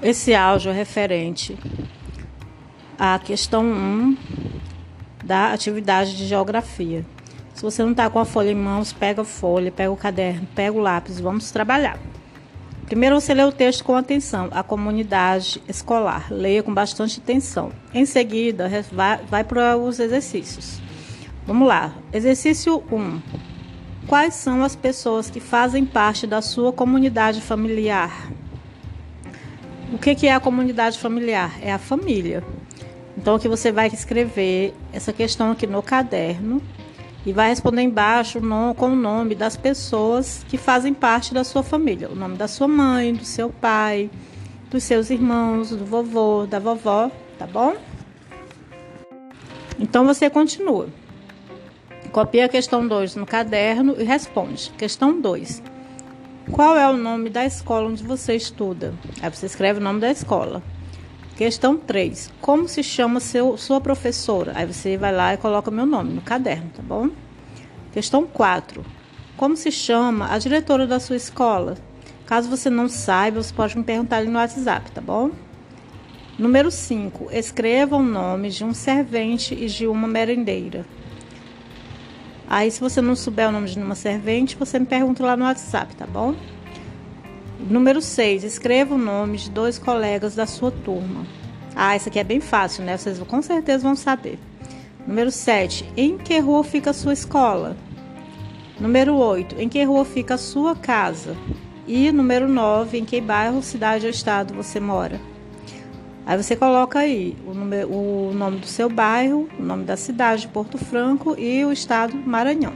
Esse áudio é referente à questão 1 da atividade de geografia. Se você não está com a folha em mãos, pega a folha, pega o caderno, pega o lápis, vamos trabalhar. Primeiro você lê o texto com atenção, a comunidade escolar. Leia com bastante atenção. Em seguida, vai, vai para os exercícios. Vamos lá. Exercício 1. Quais são as pessoas que fazem parte da sua comunidade familiar? O que, é a comunidade familiar? É a família. Então, aqui você vai escrever essa questão aqui no caderno e vai responder embaixo com o nome das pessoas que fazem parte da sua família. O nome da sua mãe, do seu pai, dos seus irmãos, do vovô, da vovó, tá bom? Então, você continua. Copia a questão 2 no caderno e responde. Questão 2. Qual é o nome da escola onde você estuda? Aí você escreve o nome da escola. Questão 3. Como se chama seu, sua professora? Aí você vai lá e coloca meu nome no caderno, tá bom? Questão 4. Como se chama a diretora da sua escola? Caso você não saiba, você pode me perguntar ali no WhatsApp, tá bom? Número 5. Escreva o nome de um servente e de uma merendeira. Aí, se você não souber o nome de uma servente, você me pergunta lá no WhatsApp, tá bom? Número 6. Escreva o nome de dois colegas da sua turma. Ah, isso aqui é bem fácil, né? Vocês com certeza vão saber. Número 7. Em que rua fica a sua escola? Número 8. Em que rua fica a sua casa? E número 9. Em que bairro, cidade ou estado você mora? Aí você coloca aí o, número, o nome do seu bairro, o nome da cidade, Porto Franco e o estado Maranhão.